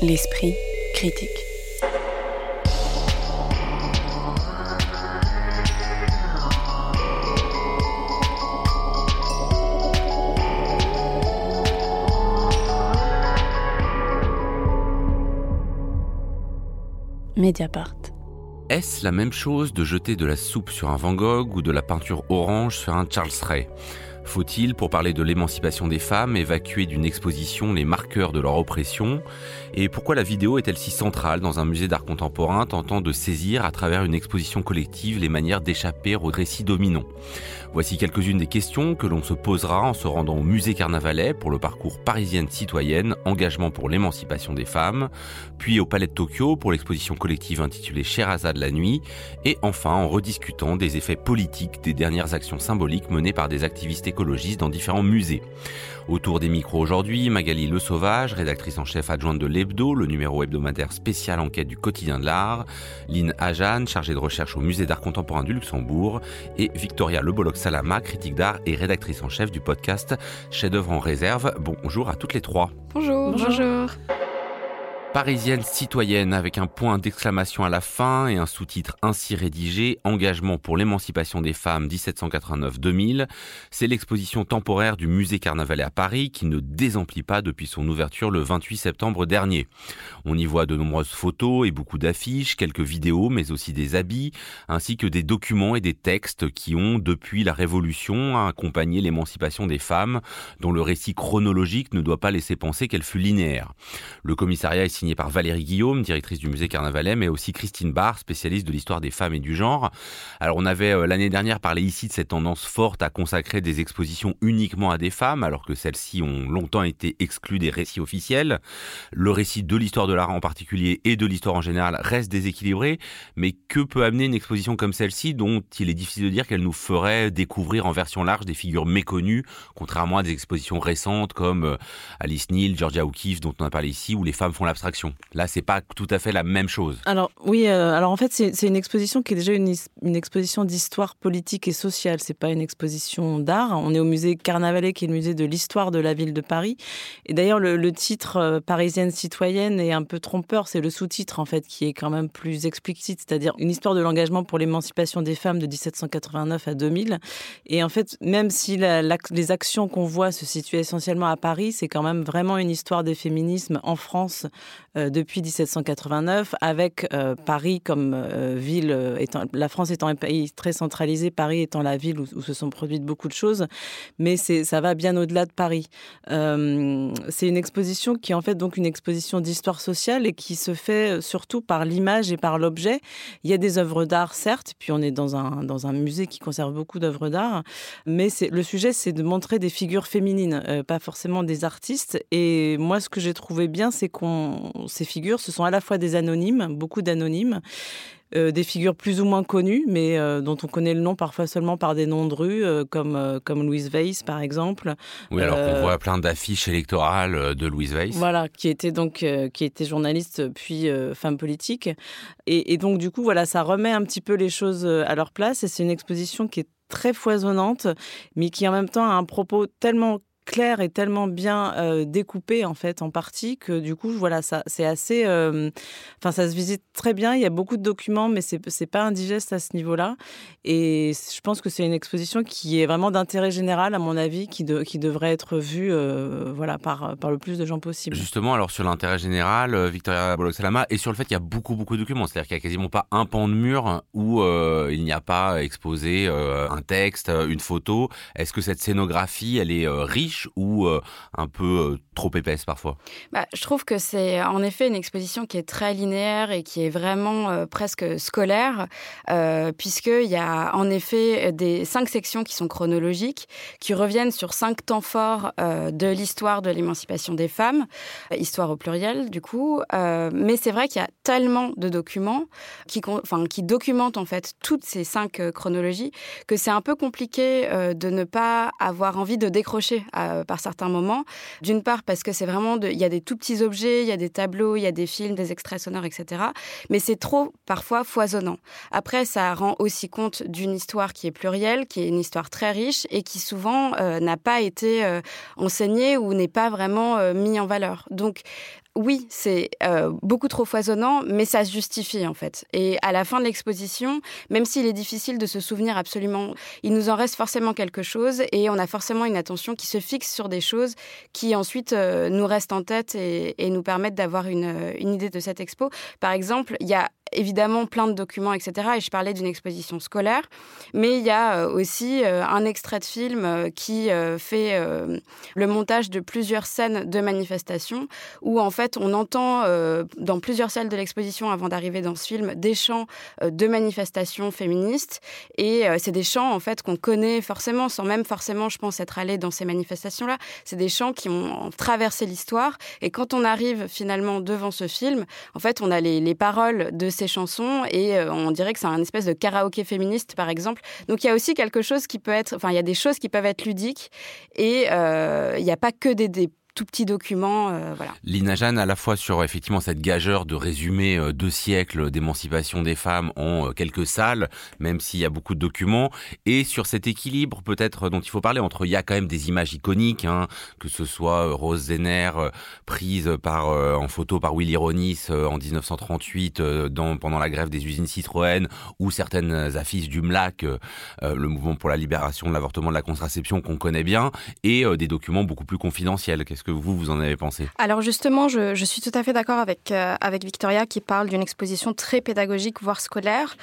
L'esprit critique. Mediapart. Est-ce la même chose de jeter de la soupe sur un Van Gogh ou de la peinture orange sur un Charles Ray? Faut-il, pour parler de l'émancipation des femmes, évacuer d'une exposition les marqueurs de leur oppression? Et pourquoi la vidéo est-elle si centrale dans un musée d'art contemporain tentant de saisir à travers une exposition collective les manières d'échapper au récit dominant? Voici quelques-unes des questions que l'on se posera en se rendant au musée Carnavalet pour le parcours Parisienne citoyenne, engagement pour l'émancipation des femmes, puis au Palais de Tokyo pour l'exposition collective intitulée Sherazade la nuit, et enfin en rediscutant des effets politiques des dernières actions symboliques menées par des activistes dans différents musées. Autour des micros aujourd'hui, Magali Le Sauvage, rédactrice en chef adjointe de l'Hebdo, le numéro hebdomadaire spécial enquête du quotidien de l'art, Lynn Ajan, chargée de recherche au musée d'art contemporain du Luxembourg, et Victoria Leboloc-Salama, critique d'art et rédactrice en chef du podcast Chef-d'œuvre en réserve. Bonjour à toutes les trois. Bonjour. Bonjour. Parisienne citoyenne avec un point d'exclamation à la fin et un sous-titre ainsi rédigé, Engagement pour l'émancipation des femmes 1789-2000, c'est l'exposition temporaire du musée Carnavalet à Paris qui ne désemplit pas depuis son ouverture le 28 septembre dernier. On y voit de nombreuses photos et beaucoup d'affiches, quelques vidéos mais aussi des habits, ainsi que des documents et des textes qui ont, depuis la Révolution, accompagné l'émancipation des femmes, dont le récit chronologique ne doit pas laisser penser qu'elle fut linéaire. Le commissariat est signé par Valérie Guillaume, directrice du musée Carnavalet, mais aussi Christine Barr, spécialiste de l'histoire des femmes et du genre. Alors on avait euh, l'année dernière parlé ici de cette tendance forte à consacrer des expositions uniquement à des femmes, alors que celles-ci ont longtemps été exclues des récits officiels. Le récit de l'histoire de l'art en particulier et de l'histoire en général reste déséquilibré, mais que peut amener une exposition comme celle-ci dont il est difficile de dire qu'elle nous ferait découvrir en version large des figures méconnues, contrairement à des expositions récentes comme euh, Alice Neal, Georgia O'Keeffe dont on a parlé ici, où les femmes font l'abstraction Là, c'est pas tout à fait la même chose. Alors oui, euh, alors en fait, c'est une exposition qui est déjà une, une exposition d'histoire politique et sociale. C'est pas une exposition d'art. On est au musée Carnavalet, qui est le musée de l'histoire de la ville de Paris. Et d'ailleurs, le, titre euh, Parisienne citoyenne est un peu trompeur. C'est le sous-titre en fait qui est quand même plus explicite, c'est-à-dire une histoire de l'engagement pour l'émancipation des femmes de 1789 à 2000. Et en fait, même si les actions qu'on voit se situent essentiellement à Paris, c'est quand même vraiment une histoire des féminismes en France euh, depuis 1789, avec euh, Paris comme euh, ville, la France étant un pays très centralisé, Paris étant la ville où, se sont produites beaucoup de choses, mais ça va bien au-delà de Paris. c'est une exposition qui est en fait donc une exposition d'histoire sociale et qui se fait surtout par l'image et par l'objet. Il y a des œuvres d'art, certes, puis on est dans un, dans un musée qui conserve beaucoup d'œuvres d'art, mais le sujet, c'est de montrer des figures féminines, pas forcément des artistes. Et moi, ce que j'ai trouvé bien, c'est qu'on ces figures, ce sont à la fois des anonymes, beaucoup d'anonymes, euh, des figures plus ou moins connues, mais euh, dont on connaît le nom parfois seulement par des noms de rue, euh, comme, comme Louise Weiss, par exemple. Oui, alors qu'on voit plein d'affiches électorales de Louise Weiss. Voilà, qui était donc qui était journaliste puis femme politique. Et, et, donc, du coup, voilà, ça remet un petit peu les choses à leur place. Et c'est une exposition qui est très foisonnante, mais qui en même temps a un propos tellement clair et tellement bien euh, découpé en fait en partie que du coup voilà ça c'est assez euh, enfin ça se visite très bien. Il y a beaucoup de documents mais c'est c'est pas indigeste à ce niveau-là. Et je pense que c'est une exposition qui est vraiment d'intérêt général à mon avis qui de, qui devrait être vue euh, voilà par par le plus de gens possible. Justement alors sur l'intérêt général Victoria Bolok-Salama et sur le fait qu'il y a beaucoup beaucoup de documents c'est-à-dire qu'il y a quasiment pas un pan de mur où il n'y a pas exposé un texte une photo. Est-ce que cette scénographie elle est riche ou euh, un peu euh, trop épaisse parfois bah, Je trouve que c'est en effet une exposition qui est très linéaire et qui est vraiment euh, presque scolaire, puisqu'il y a en effet des cinq sections qui sont chronologiques, qui reviennent sur cinq temps forts de l'histoire de l'émancipation des femmes, histoire au pluriel du coup. mais c'est vrai qu'il y a tellement de documents qui documentent en fait toutes ces cinq chronologies que c'est un peu compliqué de ne pas avoir envie de décrocher euh, par certains moments. D'une part parce que c'est vraiment, il y a des tout petits objets, il y a des tableaux, il y a des films, des extraits sonores, etc. Mais c'est trop parfois foisonnant. Après, ça rend aussi compte d'une histoire qui est plurielle, qui est une histoire très riche et qui souvent euh, n'a pas été euh, enseignée ou n'est pas vraiment mis en valeur. Donc, oui, c'est euh, beaucoup trop foisonnant, mais ça se justifie en fait. Et à la fin de l'exposition, même s'il est difficile de se souvenir absolument, il nous en reste forcément quelque chose et on a forcément une attention qui se fixe sur des choses qui ensuite euh, nous restent en tête et, nous permettent d'avoir une, une idée de cette expo. Par exemple, il y a évidemment plein de documents, etc. Et je parlais d'une exposition scolaire, mais il y a euh, aussi euh, un extrait de film euh, qui fait le montage de plusieurs scènes de manifestations, où en fait on entend dans plusieurs salles de l'exposition avant d'arriver dans ce film des chants de manifestations féministes, et c'est des chants en fait qu'on connaît forcément, sans même forcément, je pense, être allé dans ces manifestations-là. C'est des chants qui ont traversé l'histoire, et quand on arrive finalement devant ce film, en fait on a les, les paroles de ces chansons et euh, on dirait que c'est un espèce de karaoké féministe, par exemple. Donc il y a aussi quelque chose qui peut être, enfin il y a des choses qui peuvent être ludiques et euh, il n'y a pas que des, des petit document. Euh, voilà. Lina Jeanne, à la fois sur effectivement cette gageure de résumer euh, deux siècles d'émancipation des femmes en euh, quelques salles, même s'il y a beaucoup de documents, et sur cet équilibre peut-être dont il faut parler entre il y a quand même des images iconiques, hein, que ce soit Rose Zenner prise par en photo par Willy Ronis en 1938 dans, pendant la grève des usines Citroën, ou certaines affiches du MLAC, le mouvement pour la libération de l'avortement de la contraception qu'on connaît bien, et des documents beaucoup plus confidentiels. Qu'est-ce vous, vous en avez pensé Alors justement, je, suis tout à fait d'accord avec, euh, avec Victoria qui parle d'une exposition très pédagogique, voire scolaire.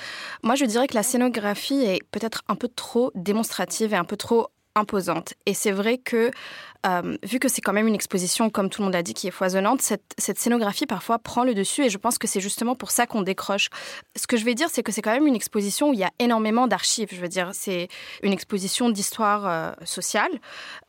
Moi, je dirais que la scénographie est peut-être un peu trop démonstrative et un peu trop imposante. Et c'est vrai que euh, vu que c'est quand même une exposition, comme tout le monde l'a dit, qui est foisonnante, cette, scénographie parfois prend le dessus et je pense que c'est justement pour ça qu'on décroche. Ce que je vais dire, c'est que c'est quand même une exposition où il y a énormément d'archives. Je veux dire, c'est une exposition d'histoire euh, sociale.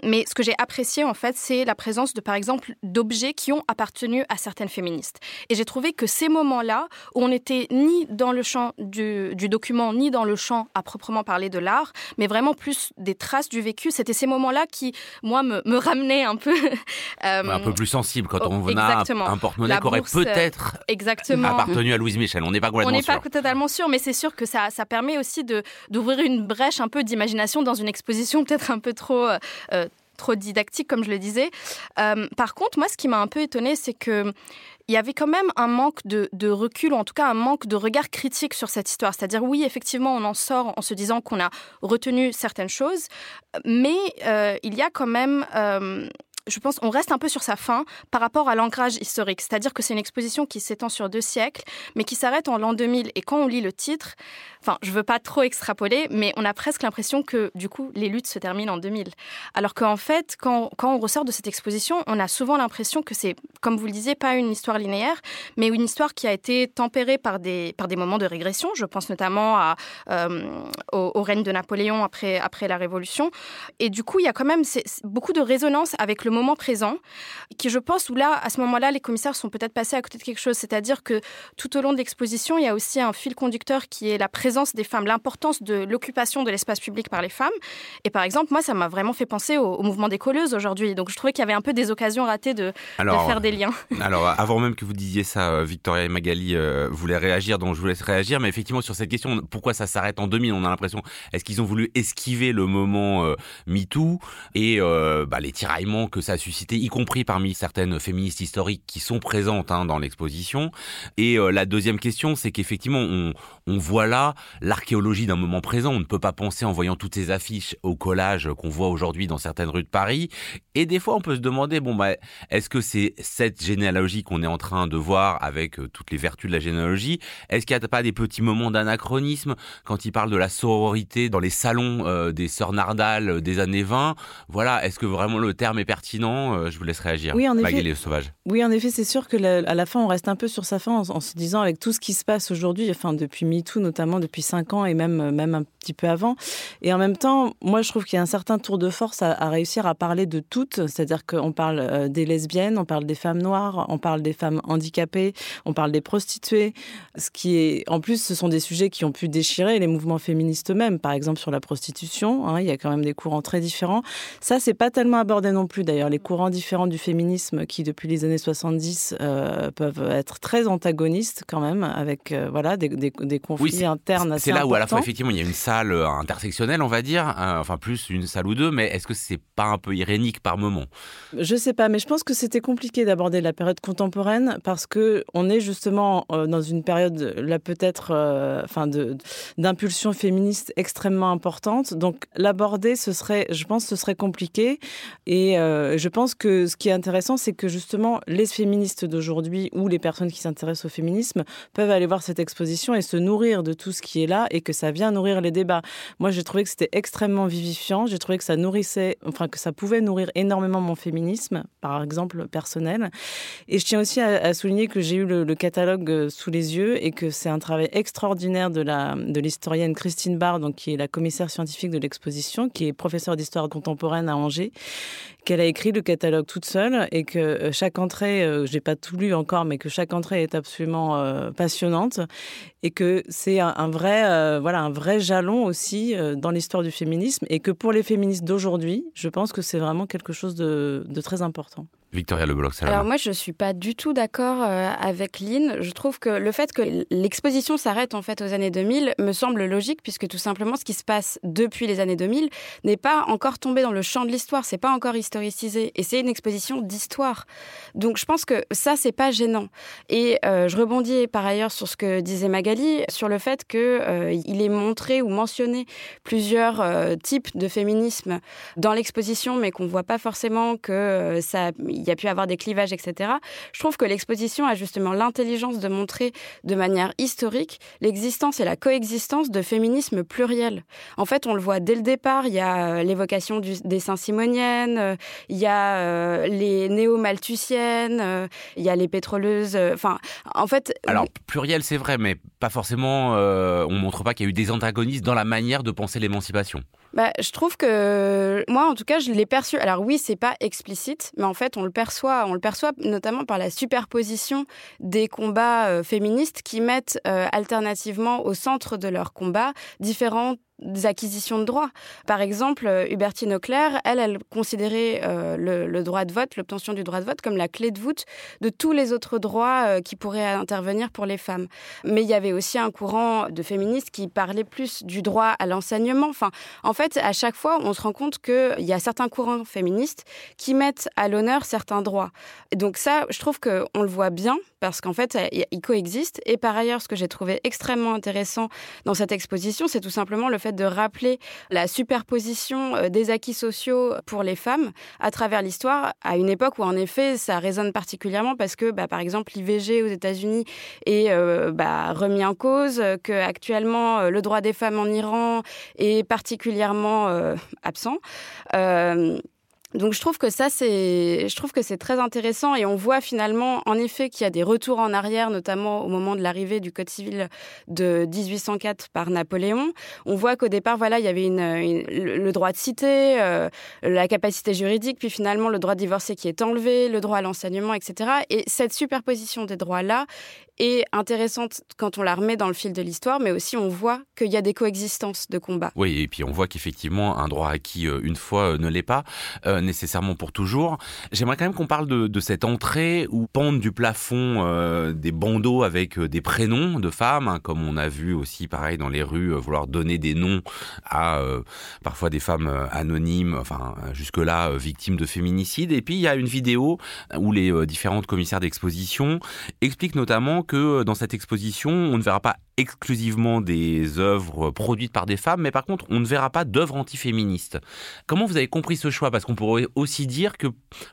Mais ce que j'ai apprécié, en fait, c'est la présence de, par exemple, d'objets qui ont appartenu à certaines féministes. Et j'ai trouvé que ces moments-là, où on n'était ni dans le champ du, document, ni dans le champ à proprement parler de l'art, mais vraiment plus des traces du vécu, c'était ces moments-là qui, moi, me, me ramener un peu. Euh, un peu plus sensible quand on a un porte-monnaie qui aurait peut-être appartenu à Louise Michel. On n'est pas complètement sûr. On n'est pas totalement sûr, mais c'est sûr que ça, ça permet aussi d'ouvrir une brèche un peu d'imagination dans une exposition peut-être un peu trop. Euh, trop didactique, comme je le disais. Euh, par contre, moi, ce qui m'a un peu étonnée, c'est que il y avait quand même un manque de, recul, ou en tout cas un manque de regard critique sur cette histoire. C'est-à-dire, oui, effectivement, on en sort en se disant qu'on a retenu certaines choses, mais euh, il y a quand même je pense, on reste un peu sur sa fin par rapport à l'ancrage historique. C'est-à-dire que c'est une exposition qui s'étend sur deux siècles, mais qui s'arrête en l'an 2000. Et quand on lit le titre, enfin, je veux pas trop extrapoler, mais on a presque l'impression que, du coup, les luttes se terminent en 2000. Alors qu'en fait, quand, quand on ressort de cette exposition, on a souvent l'impression que c'est, comme vous le disiez, pas une histoire linéaire, mais une histoire qui a été tempérée par des, par des moments de régression. Je pense notamment euh, au, règne de Napoléon après, après la Révolution. Et du coup, il y a quand même beaucoup de résonance avec le moment présent, qui je pense où là, à ce moment-là, les commissaires sont peut-être passés à côté de quelque chose. C'est-à-dire que tout au long de l'exposition, il y a aussi un fil conducteur qui est la présence des femmes, l'importance de l'occupation de l'espace public par les femmes. Et par exemple, moi, ça m'a vraiment fait penser au, mouvement des colleuses aujourd'hui. Donc je trouvais qu'il y avait un peu des occasions ratées de, faire des liens. Alors, avant même que vous disiez ça, euh, Victoria et Magali euh, voulaient réagir, donc je vous laisse réagir. Mais effectivement, sur cette question, pourquoi ça s'arrête en 2000 On a l'impression, est-ce qu'ils ont voulu esquiver le moment euh, MeToo et bah, les tiraillements que ça a suscité, y compris parmi certaines féministes historiques qui sont présentes hein, dans l'exposition. Et euh, la deuxième question, c'est qu'effectivement, on, voit là l'archéologie d'un moment présent. On ne peut pas penser en voyant toutes ces affiches au collage qu'on voit aujourd'hui dans certaines rues de Paris. Et des fois, on peut se demander, bon, bah, est-ce que c'est cette généalogie qu'on est en train de voir avec euh, toutes les vertus de la généalogie? Est-ce qu'il n'y a pas des petits moments d'anachronisme quand il parle de la sororité dans les salons euh, des sœurs Nardal des années 20 Voilà, est-ce que vraiment le terme est pertinent? Euh, je vous laisse réagir. Oui, en effet. Sauvage. Oui, en effet, c'est sûr que à la fin, on reste un peu sur sa fin en, se disant avec tout ce qui se passe aujourd'hui, enfin depuis MeToo notamment, depuis cinq ans et même même un petit peu avant. Et en même temps, moi, je trouve qu'il y a un certain tour de force à, réussir à parler de toutes, c'est-à-dire qu'on parle euh, des lesbiennes, on parle des femmes noires, on parle des femmes handicapées, on parle des prostituées. Ce qui est, en plus, ce sont des sujets qui ont pu déchirer les mouvements féministes eux-mêmes. Par exemple, sur la prostitution, hein, il y a quand même des courants très différents. Ça, c'est pas tellement abordé non plus d'ailleurs les courants différents du féminisme qui, depuis les années 70, euh, peuvent être très antagonistes quand même, avec euh, voilà des, des, des conflits internes C'est là où à la fois effectivement il y a une salle euh, intersectionnelle, on va dire, hein, enfin plus une salle ou deux, mais est-ce que c'est pas un peu irénique par moment? Je sais pas, mais je pense que c'était compliqué d'aborder la période contemporaine parce que on est justement euh, dans une période là peut-être, enfin d'impulsion féministe extrêmement importante. Donc l'aborder, ce serait, je pense, ce serait compliqué. Et euh, je pense que ce qui est intéressant, c'est que justement les féministes d'aujourd'hui ou les personnes qui s'intéressent au féminisme peuvent aller voir cette exposition et se nourrir de tout ce qui est là et que ça vient nourrir les débats. Moi, j'ai trouvé que c'était extrêmement vivifiant. J'ai trouvé que ça nourrissait, enfin que ça pouvait nourrir énormément mon féminisme, par exemple personnel. Et je tiens aussi à, à souligner que j'ai eu le, le catalogue euh, sous les yeux et que c'est un travail extraordinaire de la de l'historienne Christine Barr, donc qui est la commissaire scientifique de l'exposition, qui est professeure d'histoire contemporaine à Angers, qu'elle a écrit le catalogue toute seule et que euh, chaque entrée, euh, j'ai pas tout lu encore, mais que chaque entrée est absolument euh, passionnante et que c'est un, vrai, voilà, un vrai jalon aussi dans l'histoire du féminisme et que pour les féministes d'aujourd'hui, je pense que c'est vraiment quelque chose de très important. Victoria la Alors moi, je suis pas du tout d'accord euh, avec Lynn. Je trouve que le fait que l'exposition s'arrête en fait aux années 2000 me semble logique puisque tout simplement ce qui se passe depuis les années 2000 n'est pas encore tombé dans le champ de l'histoire, c'est pas encore historicisé et c'est une exposition d'histoire. Donc je pense que ça c'est pas gênant. Et euh, je rebondis par ailleurs sur ce que disait Magali sur le fait que euh, il est montré ou mentionné plusieurs euh, types de féminisme dans l'exposition, mais qu'on voit pas forcément que ça, il y a pu avoir des clivages, etc. Je trouve que l'exposition a justement l'intelligence de montrer de manière historique l'existence et la coexistence de féminisme pluriel. En fait, on le voit dès le départ. Il y a euh, l'évocation des Saint-Simoniennes, euh, il y a euh, les néo-malthusiennes, il y a les pétroleuses. Enfin, en fait, Alors pluriel c'est vrai, mais pas forcément. euh, on montre pas qu'il y a eu des antagonistes dans la manière de penser l'émancipation. Bah, je trouve que moi, en tout cas, je l'ai perçu. Alors oui, c'est pas explicite, mais en fait, on le perçoit. On le perçoit notamment par la superposition des combats euh, féministes qui mettent euh, alternativement au centre de leur combat différentes acquisitions de droits. Par exemple, euh, Hubertine Auclair, elle, elle considérait euh, le, le droit de vote, l'obtention du droit de vote, comme la clé de voûte de tous les autres droits euh, qui pourraient intervenir pour les femmes. Mais il y avait aussi un courant de féministes qui parlait plus du droit à l'enseignement. Enfin, en fait, à chaque fois, on se rend compte qu'il y a certains courants féministes qui mettent à l'honneur certains droits. Et donc ça, je trouve qu'on le voit bien parce qu'en fait, ils coexistent. Et par ailleurs, ce que j'ai trouvé extrêmement intéressant dans cette exposition, c'est tout simplement le fait de rappeler la superposition euh, des acquis sociaux pour les femmes à travers l'histoire, à une époque où en effet, ça résonne particulièrement parce que, bah, par exemple, l'IVG aux États-Unis est euh, bah, remis en cause, que actuellement euh, le droit des femmes en Iran est particulièrement euh, absent. Euh, donc je trouve que ça c'est je trouve que c'est très intéressant et on voit finalement en effet qu'il y a des retours en arrière notamment au moment de l'arrivée du code civil de 1804 par Napoléon. On voit qu'au départ voilà, il y avait le droit de citer, euh, la capacité juridique puis finalement le droit de divorcer qui est enlevé, le droit à l'enseignement etc. et cette superposition des droits là est intéressante quand on la remet dans le fil de l'histoire mais aussi on voit qu'il y a des coexistences de combats. Oui, et puis on voit qu'effectivement, un droit acquis euh, une fois euh, ne l'est pas euh, nécessairement pour toujours. J'aimerais quand même qu'on parle de, cette entrée où pendent du plafond euh, des bandeaux avec euh, des prénoms de femmes, hein, comme on a vu aussi, pareil, dans les rues, euh, vouloir donner des noms à parfois des femmes anonymes, enfin jusque-là victimes de féminicide. Et puis il y a une vidéo où les différentes commissaires d'exposition expliquent notamment que dans cette exposition, on ne verra pas exclusivement des œuvres produites par des femmes, mais par contre, on ne verra pas d'œuvres antiféministes. Comment vous avez compris ce choix? Parce qu'on pourrait aussi dire que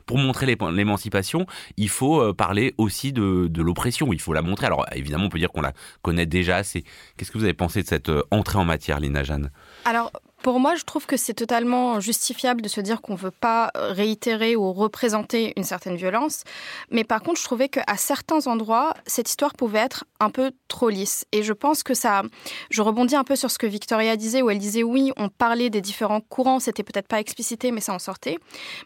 pour montrer l'émancipation, il faut euh, parler aussi de, de l'oppression, il faut la montrer. Alors évidemment, on peut dire qu'on la connaît déjà assez. Qu'est-ce que vous avez pensé de cette euh, entrée en matière, Lina Jeanne? Alors, pour moi, je trouve que c'est totalement justifiable de se dire qu'on ne veut pas réitérer ou représenter une certaine violence. Mais par contre, je trouvais qu'à certains endroits, cette histoire pouvait être un peu trop lisse. Et je pense que ça. Je rebondis un peu sur ce que Victoria disait, où elle disait oui, on parlait des différents courants, c'était peut-être pas explicité, mais ça en sortait.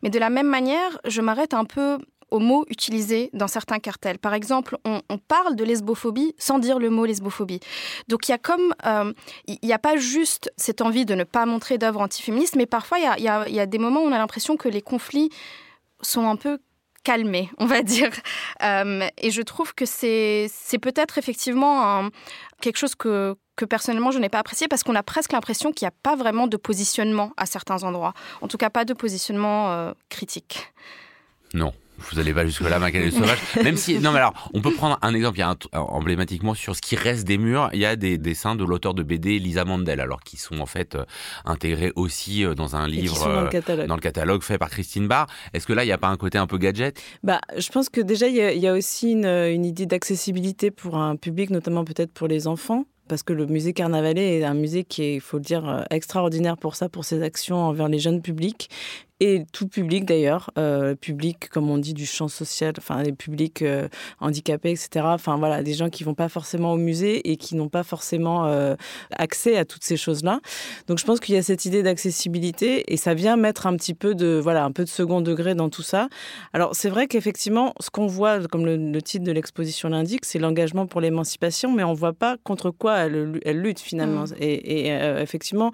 Mais de la même manière, je m'arrête un peu aux mots utilisés dans certains cartels. Par exemple, on, parle de lesbophobie sans dire le mot lesbophobie. Donc il y a comme, euh, il n'y a pas juste cette envie de ne pas montrer d'œuvres antiféministes, mais parfois il y a, y des moments où on a l'impression que les conflits sont un peu calmés, on va dire. et je trouve que c'est peut-être effectivement quelque chose que, que personnellement je n'ai pas apprécié parce qu'on a presque l'impression qu'il n'y a pas vraiment de positionnement à certains endroits. En tout cas, pas de positionnement critique. Non, vous n'allez pas jusque-là, Macané sauvage. Même si, non, mais alors, on peut prendre un exemple. Il y a un, emblématiquement sur ce qui reste des murs, il y a des dessins de l'auteur de BD Lisa Mandel, alors qui sont en fait euh, intégrés aussi euh, dans un livre dans le, catalogue. dans le catalogue fait par Christine Barr. Est-ce que là, il n'y a pas un côté un peu gadget? Bah, je pense que déjà, il y, a, aussi une, une idée d'accessibilité pour un public, notamment peut-être pour les enfants parce que le musée Carnavalet est un musée qui est, il faut le dire, euh, extraordinaire pour ça, pour ses actions envers les jeunes publics et tout public d'ailleurs, euh, public comme on dit du champ social, enfin les publics euh, handicapés, etc. Enfin voilà, des gens qui vont pas forcément au musée et qui n'ont pas forcément euh, accès à toutes ces choses-là. Donc je pense qu'il y a cette idée d'accessibilité et ça vient mettre un petit peu de voilà un peu de second degré dans tout ça. Alors c'est vrai qu'effectivement, ce qu'on voit, comme le, titre de l'exposition l'indique, c'est l'engagement pour l'émancipation, mais on voit pas contre quoi elle, elle lutte finalement. Mmh. Et, et effectivement,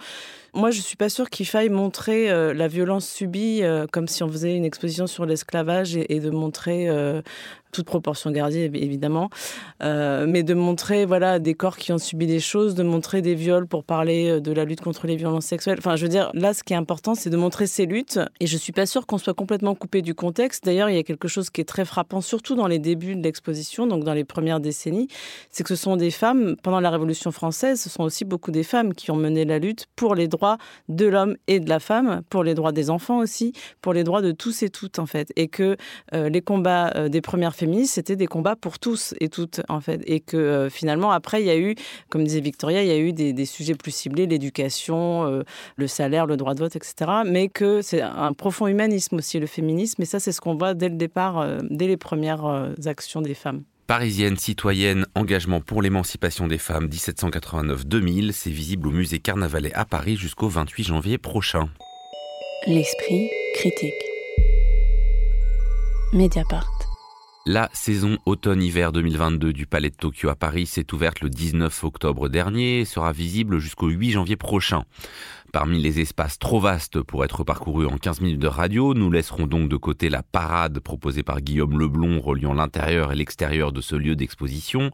moi je suis pas sûre qu'il faille montrer la violence subie euh, comme si on faisait une exposition sur l'esclavage et, de montrer euh, toute proportion gardée évidemment, euh, mais de montrer voilà des corps qui ont subi des choses, de montrer des viols pour parler euh, de la lutte contre les violences sexuelles. Enfin, je veux dire, là, ce qui est important, c'est de montrer ces luttes. Et je suis pas sûre qu'on soit complètement coupé du contexte. D'ailleurs, il y a quelque chose qui est très frappant, surtout dans les débuts de l'exposition, donc dans les premières décennies, c'est que ce sont des femmes pendant la Révolution française, ce sont aussi beaucoup des femmes qui ont mené la lutte pour les droits de l'homme et de la femme, pour les droits des enfants aussi, pour les droits de tous et toutes en fait, et que euh, les combats des premières c'était des combats pour tous et toutes, en fait. Et que euh, finalement, après, il y a eu, comme disait Victoria, il y a eu des, sujets plus ciblés, l'éducation, euh, le salaire, le droit de vote, etc. Mais que c'est un profond humanisme aussi, le féminisme. Et ça, c'est ce qu'on voit dès le départ, euh, dès les premières actions des femmes. Parisienne, citoyenne, engagement pour l'émancipation des femmes 1789-2000, c'est visible au musée Carnavalet à Paris jusqu'au 28 janvier prochain. L'esprit critique. Mediapart. La saison automne-hiver 2022 du Palais de Tokyo à Paris s'est ouverte le 19 octobre dernier et sera visible jusqu'au 8 janvier prochain. Parmi les espaces trop vastes pour être parcourus en 15 minutes de radio, nous laisserons donc de côté la parade proposée par Guillaume Leblon reliant l'intérieur et l'extérieur de ce lieu d'exposition,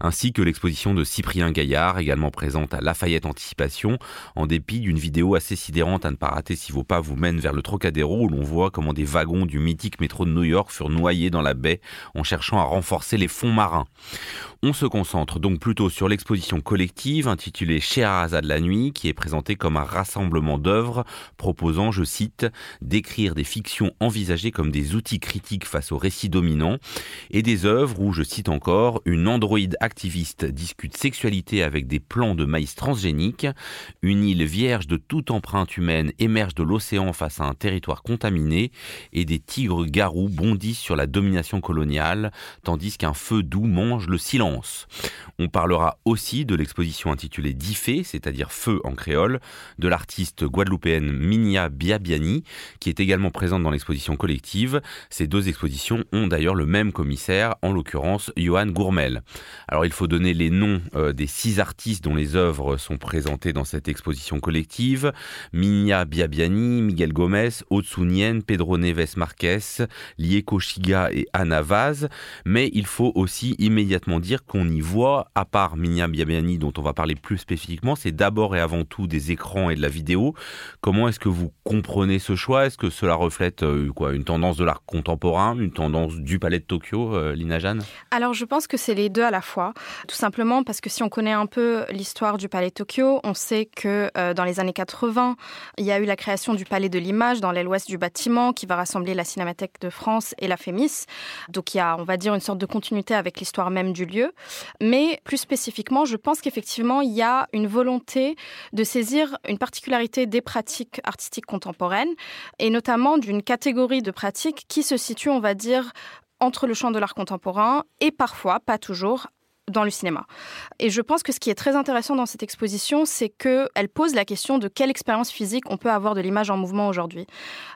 ainsi que l'exposition de Cyprien Gaillard, également présente à Lafayette Anticipation, en dépit d'une vidéo assez sidérante à ne pas rater si vos pas vous mènent vers le Trocadéro où l'on voit comment des wagons du mythique métro de New York furent noyés dans la baie en cherchant à renforcer les fonds marins. On se concentre donc plutôt sur l'exposition collective intitulée Scheherazade la nuit, qui est présentée comme un rassemblement d'œuvres proposant, je cite, d'écrire des fictions envisagées comme des outils critiques face aux récits dominants, et des œuvres où, je cite encore, une androïde activiste discute sexualité avec des plans de maïs transgéniques, une île vierge de toute empreinte humaine émerge de l'océan face à un territoire contaminé, et des tigres garous bondissent sur la domination coloniale, tandis qu'un feu doux mange le silence. On parlera aussi de l'exposition intitulée Diffé, c'est-à-dire Feu en créole, de l'artiste guadeloupéenne Minia Biabiani, qui est également présente dans l'exposition collective. Ces deux expositions ont d'ailleurs le même commissaire, en l'occurrence Johan Gourmel. Alors il faut donner les noms euh, des six artistes dont les œuvres sont présentées dans cette exposition collective. Minia Biabiani, Miguel Gomez, Otsunien, Pedro Neves Marquez, Lieko Shiga et Anna Vaz. Mais il faut aussi immédiatement dire qu'on y voit, à part Minia Biabiani dont on va parler plus spécifiquement, c'est d'abord et avant tout des écrans et de la vidéo. Comment est-ce que vous comprenez ce choix? Est-ce que cela reflète euh, quoi, une tendance de l'art contemporain, une tendance du Palais de Tokyo, euh, Lina Jeanne? Alors je pense que c'est les deux à la fois, tout simplement parce que si on connaît un peu l'histoire du Palais de Tokyo, on sait que euh, dans les années 80, il y a eu la création du Palais de l'Image dans l'aile ouest du bâtiment qui va rassembler la Cinémathèque de France et la FEMIS. Donc il y a, on va dire, une sorte de continuité avec l'histoire même du lieu. Mais plus spécifiquement, je pense qu'effectivement, il y a une volonté de saisir une particularité des pratiques artistiques contemporaines et notamment d'une catégorie de pratiques qui se situe, on va dire, entre le champ de l'art contemporain et parfois, pas toujours, dans le cinéma. Et je pense que ce qui est très intéressant dans cette exposition, c'est qu'elle pose la question de quelle expérience physique on peut avoir de l'image en mouvement aujourd'hui.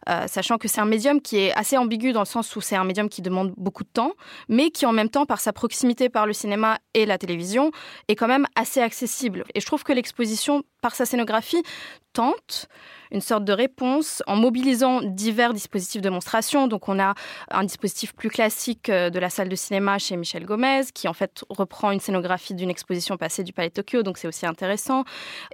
Euh, sachant que c'est un médium qui est assez ambigu dans le sens où c'est un médium qui demande beaucoup de temps, mais qui en même temps, par sa proximité par le cinéma et la télévision, est quand même assez accessible. Et je trouve que l'exposition par sa scénographie, tente une sorte de réponse en mobilisant divers dispositifs de monstration. Donc on a un dispositif plus classique euh, de la salle de cinéma chez Michel Gomez, qui en fait reprend une scénographie d'une exposition passée du Palais Tokyo, donc c'est aussi intéressant.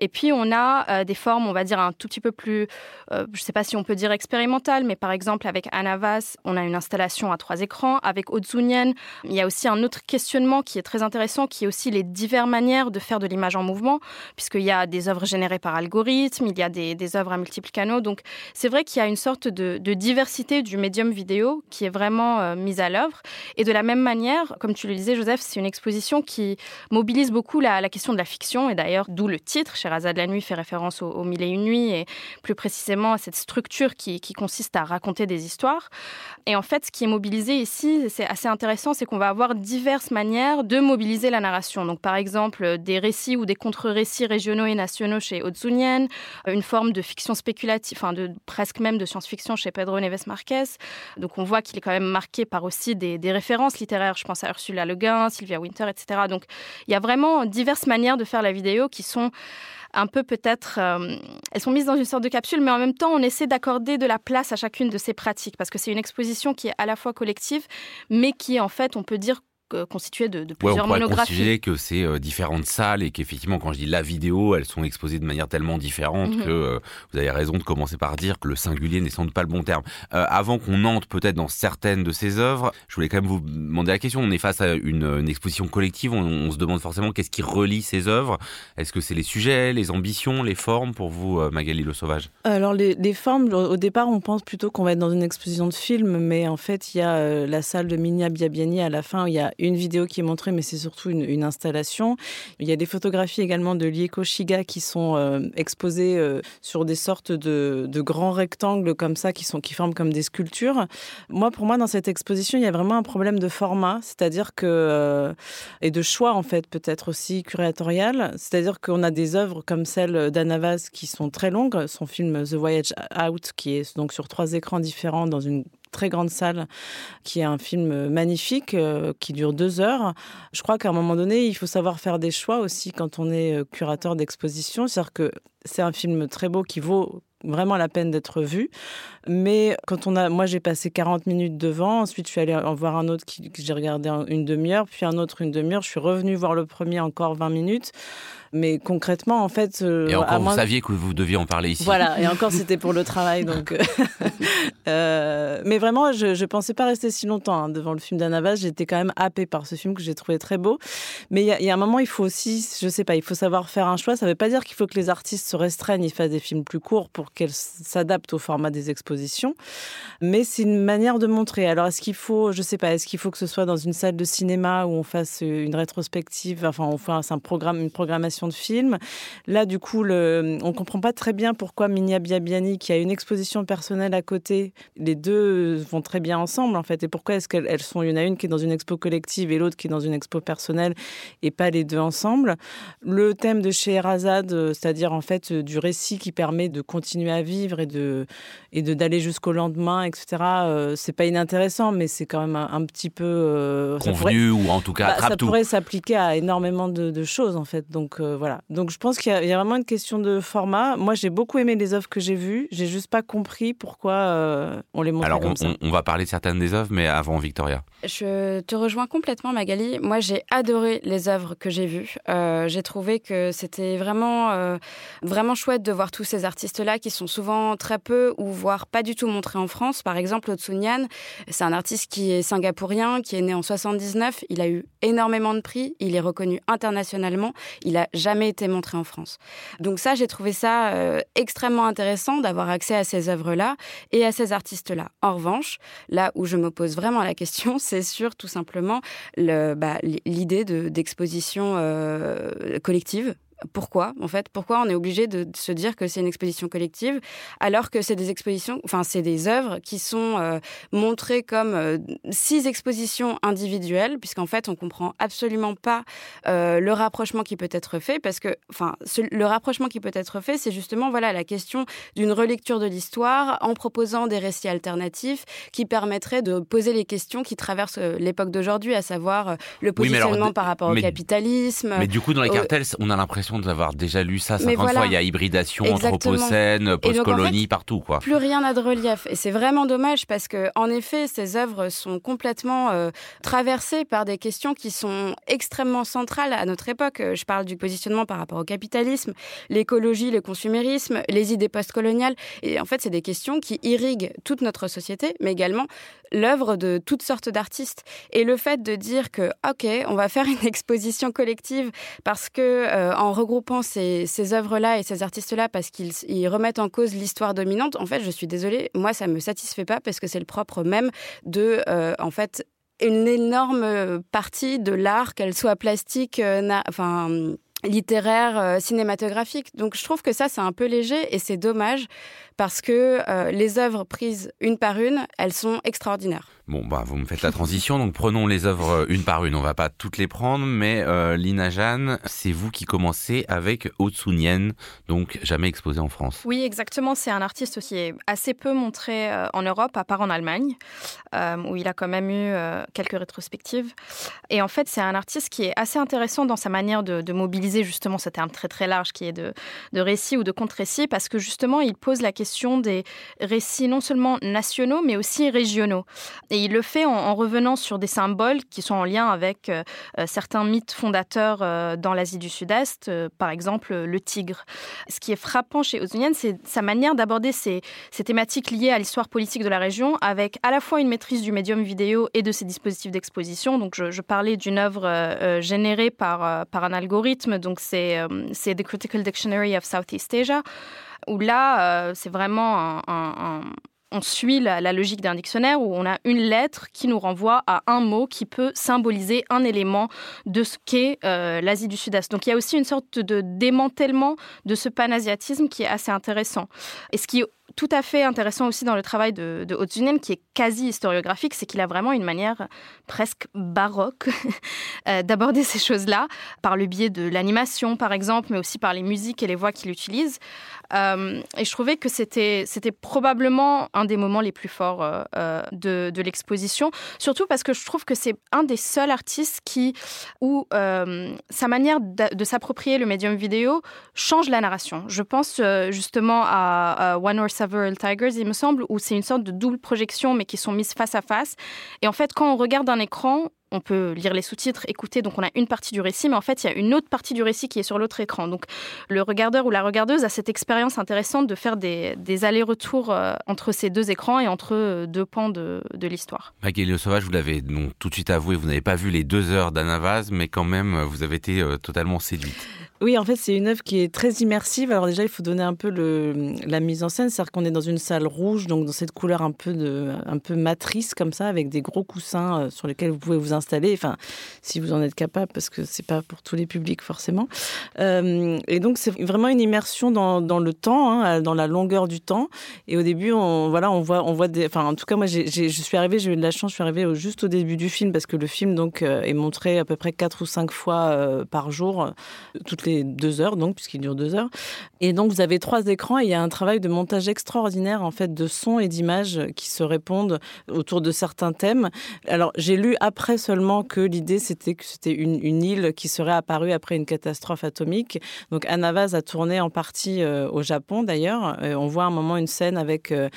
Et puis on a euh, des formes, on va dire, un tout petit peu plus, euh, je ne sais pas si on peut dire expérimentales, mais par exemple avec Anavas, on a une installation à trois écrans. Avec Odzunien, il y a aussi un autre questionnement qui est très intéressant, qui est aussi les diverses manières de faire de l'image en mouvement, puisqu'il y a des œuvres générées par algorithme, il y a des, œuvres à multiples canaux. Donc c'est vrai qu'il y a une sorte de, diversité du médium vidéo qui est vraiment euh, mise à l'œuvre. Et de la même manière, comme tu le disais, Joseph, c'est une exposition qui mobilise beaucoup la, question de la fiction. Et d'ailleurs, d'où le titre, Sherazade la nuit fait référence au, Mille et une nuits et plus précisément à cette structure qui, consiste à raconter des histoires. Et en fait, ce qui est mobilisé ici, c'est assez intéressant, c'est qu'on va avoir diverses manières de mobiliser la narration. Donc par exemple, des récits ou des contre-récits régionaux et nationaux chez Otsunian, une forme de fiction spéculative, enfin de, presque même de science-fiction chez Pedro Neves Marquez. Donc on voit qu'il est quand même marqué par aussi des, références littéraires. Je pense à Ursula Le Guin, Sylvia Winter, etc. Donc il y a vraiment diverses manières de faire la vidéo qui sont un peu peut-être, euh, elles sont mises dans une sorte de capsule, mais en même temps, on essaie d'accorder de la place à chacune de ces pratiques, parce que c'est une exposition qui est à la fois collective, mais qui en fait, on peut dire, constitué de, de plusieurs ouais, on monographies. que c'est euh, différentes salles et qu'effectivement, quand je dis la vidéo, elles sont exposées de manière tellement différente mhm. que euh, vous avez raison de commencer par dire que le singulier n'est sans doute pas le bon terme. Euh, avant qu'on entre peut-être dans certaines de ces œuvres, je voulais quand même vous demander la question. On est face à une, exposition collective, on, se demande forcément qu'est-ce qui relie ces œuvres. Est-ce que c'est les sujets, les ambitions, les formes pour vous, Magali Le Sauvage? Alors les, les, formes, au départ, on pense plutôt qu'on va être dans une exposition de films, mais en fait, il y a la salle de Minia Biabiani à la fin, où il y a une vidéo qui est montrée, mais c'est surtout une, installation. Il y a des photographies également de Lieko Shiga qui sont euh, exposées euh, sur des sortes de, grands rectangles comme ça, qui, sont, qui forment comme des sculptures. Moi, pour moi, dans cette exposition, il y a vraiment un problème de format, c'est-à-dire que. Euh, et de choix, en fait, peut-être aussi curatorial. C'est-à-dire qu'on a des œuvres comme celle d'Anavas qui sont très longues. Son film The Voyage Out, qui est donc sur trois écrans différents dans une très grande salle, qui est un film magnifique, euh, qui dure deux heures. Je crois qu'à un moment donné, il faut savoir faire des choix aussi quand on est euh, curateur d'exposition. C'est-à-dire que c'est un film très beau qui vaut vraiment la peine d'être vu. Mais quand on a, moi j'ai passé 40 minutes devant, ensuite je suis allée en voir un autre que j'ai regardé une demi-heure, puis un autre une demi-heure, je suis revenue voir le premier encore 20 minutes. Mais concrètement, en fait. Euh, et encore, vous saviez que vous deviez en parler ici. Voilà, et encore, c'était pour le travail. donc, euh, euh, mais vraiment, je ne pensais pas rester si longtemps hein, devant le film d'Anavas. J'étais quand même happée par ce film que j'ai trouvé très beau. Mais il y, a un moment, il faut aussi, je sais pas, il faut savoir faire un choix. Ça ne veut pas dire qu'il faut que les artistes se restreignent, ils fassent des films plus courts pour qu'elles s'adaptent au format des expositions. Mais c'est une manière de montrer. Alors, est-ce qu'il faut, je sais pas, est-ce qu'il faut que ce soit dans une salle de cinéma où on fasse une rétrospective, enfin, on fasse un programme, une programmation de film. Là, du coup, le, on comprend pas très bien pourquoi Minia Biabiani, qui a une exposition personnelle à côté, les deux vont très bien ensemble, en fait. Et pourquoi est-ce qu'elles sont, il y en a une qui est dans une expo collective et l'autre qui est dans une expo personnelle et pas les deux ensemble? Le thème de Scheherazade, c'est-à-dire, en fait, du récit qui permet de continuer à vivre et de, et de d'aller jusqu'au lendemain, etc. Euh, c'est pas inintéressant, mais c'est quand même un, petit peu euh, convenu ou en tout cas bah, ça pourrait s'appliquer à énormément de, choses en fait. Donc euh, voilà. Donc je pense qu'il y, a vraiment une question de format. Moi, j'ai beaucoup aimé les œuvres que j'ai vues. J'ai juste pas compris pourquoi euh, on les montrait Alors, comme on, on, va parler de certaines des œuvres, mais avant Victoria. Je te rejoins complètement, Magali. Moi, j'ai adoré les œuvres que j'ai vues. Euh, j'ai trouvé que c'était vraiment, euh, vraiment chouette de voir tous ces artistes-là qui sont souvent très peu ou voire pas du tout montrés en France. Par exemple, Otsunyan, c'est un artiste qui est singapourien, qui est né en 79. Il a eu énormément de prix. Il est reconnu internationalement. Il a jamais été montré en France. Donc ça, j'ai trouvé ça euh, extrêmement intéressant d'avoir accès à ces œuvres-là et à ces artistes-là. En revanche, là où je me pose vraiment la question, c'est sur tout simplement bah, l'idée d'exposition euh, collective pourquoi en fait Pourquoi on est obligé de se dire que c'est une exposition collective alors que c'est des expositions, enfin c'est des œuvres qui sont euh, montrées comme euh, six expositions individuelles, puisqu'en fait on comprend absolument pas euh, le rapprochement qui peut être fait, parce que enfin le rapprochement qui peut être fait, c'est justement voilà la question d'une relecture de l'histoire en proposant des récits alternatifs qui permettraient de poser les questions qui traversent l'époque d'aujourd'hui, à savoir le positionnement par rapport au capitalisme. Mais du coup dans les cartels, on a l'impression l'impression d'avoir déjà lu ça 50 fois. Il y a hybridation, anthropocène, post-colonie, partout. Quoi. Plus rien n'a de relief. Et c'est vraiment dommage parce que, en effet, ces œuvres sont complètement euh, traversées par des questions qui sont extrêmement centrales à notre époque. Euh, je parle du positionnement par rapport au capitalisme, l'écologie, le consumérisme, les idées postcoloniales. Et en fait, c'est des questions qui irriguent toute notre société, mais également l'œuvre de toutes sortes d'artistes. Et le fait de dire que, OK, on va faire une exposition collective parce que, euh, en regroupant ces, œuvres-là et ces artistes-là, parce qu'ils remettent en cause l'histoire dominante, en fait, je suis désolée, moi, ça me satisfait pas parce que c'est le propre même de, euh, en fait, une énorme partie de l'art, qu'elle soit plastique, euh, enfin littéraire, cinématographique. Donc je trouve que ça, c'est un peu léger et c'est dommage parce que les œuvres prises une par une, elles sont extraordinaires. Bon, bah, vous me faites la transition, donc prenons les œuvres euh, une par une. On va pas toutes les prendre, mais euh, Lina Jeanne, c'est vous qui commencez avec Otsunien, donc jamais exposé en France. Oui, exactement. C'est un artiste qui est assez peu montré euh, en Europe, à part en Allemagne, où il a quand même eu quelques rétrospectives. Et en fait, c'est un artiste qui est assez intéressant dans sa manière de, mobiliser justement ce terme très très large qui est de, de récit ou de contre-récit, parce que justement, il pose la question des récits non seulement nationaux, mais aussi régionaux. Et il le fait en, revenant sur des symboles qui sont en lien avec euh, euh, certains mythes fondateurs euh, dans l'Asie du Sud-Est, par exemple le tigre. Ce qui est frappant chez Ozunian, c'est sa manière d'aborder ces, thématiques liées à l'histoire politique de la région avec à la fois une maîtrise du médium vidéo et de ses dispositifs d'exposition. Donc je, parlais d'une œuvre générée par, un algorithme, donc c'est The Critical Dictionary of Southeast Asia où là, c'est vraiment un, on suit la, logique d'un dictionnaire où on a une lettre qui nous renvoie à un mot qui peut symboliser un élément de ce qu'est euh, l'Asie du Sud-Est. Donc il y a aussi une sorte de démantèlement de ce panasiatisme qui est assez intéressant. Et ce qui tout à fait intéressant aussi dans le travail de, de qui est quasi historiographique, c'est qu'il a vraiment une manière presque baroque euh, d'aborder ces choses-là, par le biais de l'animation par exemple, mais aussi par les musiques et les voix qu'il utilise. Euh, et je trouvais que c'était, probablement un des moments les plus forts euh, de, l'exposition, surtout parce que je trouve que c'est un des seuls artistes qui, où sa manière de, s'approprier le médium vidéo change la narration. Je pense justement à, à One or Several Tigers, il me semble, où c'est une sorte de double projection, mais qui sont mises face à face. Et en fait, quand on regarde un écran, on peut lire les sous-titres, écouter, donc on a une partie du récit, mais en fait, il y a une autre partie du récit qui est sur l'autre écran. Donc le regardeur ou la regardeuse a cette expérience intéressante de faire des, allers-retours euh, entre ces deux écrans et entre euh, deux pans de, l'histoire. Magali Sauvage, vous l'avez tout de suite avoué, vous n'avez pas vu les deux heures d'Anavaz, mais quand même, vous avez été euh, totalement séduite. Oui, en fait, c'est une œuvre qui est très immersive. Alors déjà, il faut donner un peu la mise en scène, c'est-à-dire qu'on est dans une salle rouge, donc dans cette couleur un peu de, un peu matrice comme ça, avec des gros coussins euh, sur lesquels vous pouvez vous installer. Enfin, si vous en êtes capable, parce que c'est pas pour tous les publics forcément. Euh, et donc, c'est vraiment une immersion dans, le temps, hein, dans la longueur du temps. Et au début, on voilà, on voit, des. Enfin, en tout cas, moi, je suis arrivée, j'ai eu de la chance, je suis arrivée juste au début du film parce que le film donc euh, est montré à peu près quatre ou cinq fois par jour, deux heures, donc, puisqu'il dure deux heures. Et donc, vous avez trois écrans et il y a un travail de montage extraordinaire, en fait, de sons et d'images qui se répondent autour de certains thèmes. Alors, j'ai lu après seulement que l'idée, c'était que c'était une, île qui serait apparue après une catastrophe atomique. Donc, Anavaz a tourné en partie euh, au Japon, d'ailleurs. on voit à un moment une scène avec euh,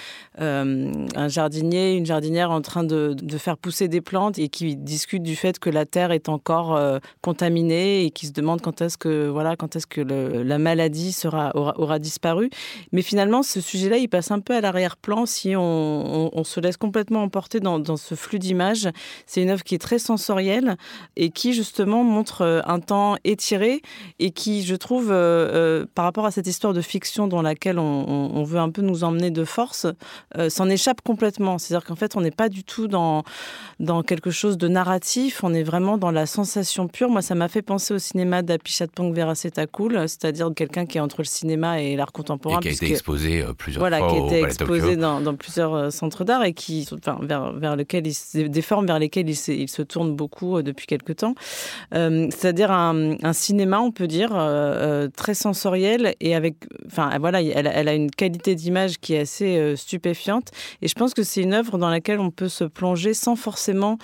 euh, un jardinier, une jardinière en train de, de, faire pousser des plantes et qui discute du fait que la terre est encore contaminée et qui se demande quand est-ce que, voilà, quand est-ce que la maladie aura, disparu. Mais finalement, ce sujet-là, il passe un peu à l'arrière-plan si on, se laisse complètement emporter dans, ce flux d'images. C'est une œuvre qui est très sensorielle et qui, justement, montre euh, un temps étiré et qui, je trouve, euh, euh, par rapport à cette histoire de fiction dans laquelle on, veut un peu nous emmener de force, s'en échappe complètement. C'est-à-dire qu'en fait, on n'est pas du tout dans, dans quelque chose de narratif, on est vraiment dans la sensation pure. Moi, ça m'a fait penser au cinéma d'Apichatpong Veraceta cool, c'est-à-dire quelqu'un qui est entre le cinéma et l'art contemporain. Et qui a été exposé euh, plusieurs voilà, fois. Voilà, qui a été exposé dans, plusieurs euh, centres d'art et qui, enfin, vers, vers lequel il, des formes vers lesquelles il, il se tourne beaucoup euh, depuis quelque temps. c'est-à-dire un, un, cinéma, on peut dire, très sensoriel et avec, enfin, voilà, elle, elle a une qualité d'image qui est assez stupéfiante. Et je pense que c'est une œuvre dans laquelle on peut se plonger sans forcément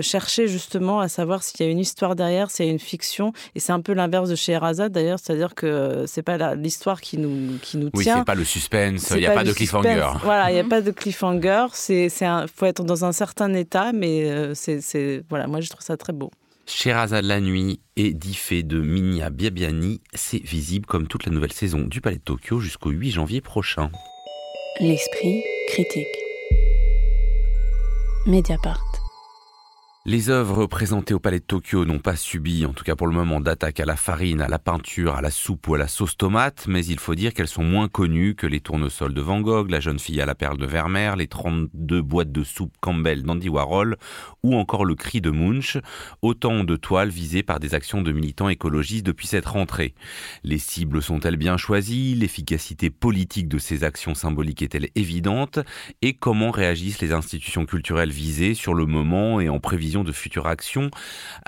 chercher justement à savoir s'il y a une histoire derrière, s'il y a une fiction. Et c'est un peu l'inverse de chez Sherazade d'ailleurs, c'est-à-dire que c'est pas l'histoire qui nous qui nous oui, tient. Oui, c'est pas le suspense. Il n'y a pas, de cliffhanger. Voilà, il n'y a pas de cliffhanger. C'est c'est faut être dans un certain état, mais c'est voilà, moi je trouve ça très beau. Sherazade la nuit et Diffé de Minya Biabiani, c'est visible comme toute la nouvelle saison du Palais de Tokyo jusqu'au 8 janvier prochain. L'esprit critique. Mediapart. Les œuvres présentées au Palais de Tokyo n'ont pas subi, en tout cas pour le moment, d'attaque à la farine, à la peinture, à la soupe ou à la sauce tomate, mais il faut dire qu'elles sont moins connues que les tournesols de Van Gogh, la jeune fille à la perle de Vermeer, les 32 boîtes de soupe Campbell d'Andy Warhol ou encore le cri de Munch, autant de toiles visées par des actions de militants écologistes depuis cette rentrée. Les cibles sont-elles bien choisies? L'efficacité politique de ces actions symboliques est-elle évidente? Et comment réagissent les institutions culturelles visées sur le moment et en prévision de futures actions,